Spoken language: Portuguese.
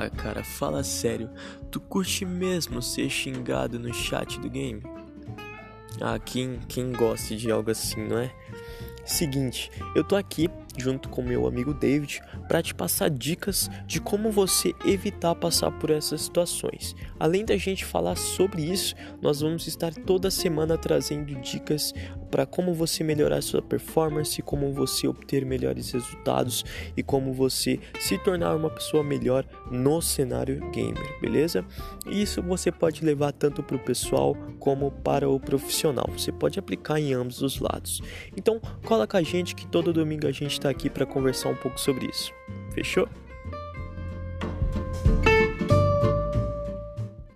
Ah, cara, fala sério. Tu curte mesmo ser xingado no chat do game? Ah, quem, quem gosta de algo assim, não é? Seguinte, eu tô aqui junto com meu amigo David para te passar dicas de como você evitar passar por essas situações. Além da gente falar sobre isso, nós vamos estar toda semana trazendo dicas para como você melhorar sua performance, como você obter melhores resultados e como você se tornar uma pessoa melhor no cenário gamer, beleza? Isso você pode levar tanto para o pessoal como para o profissional. Você pode aplicar em ambos os lados. Então, cola com a gente que todo domingo a gente está aqui para conversar um pouco sobre isso. Fechou?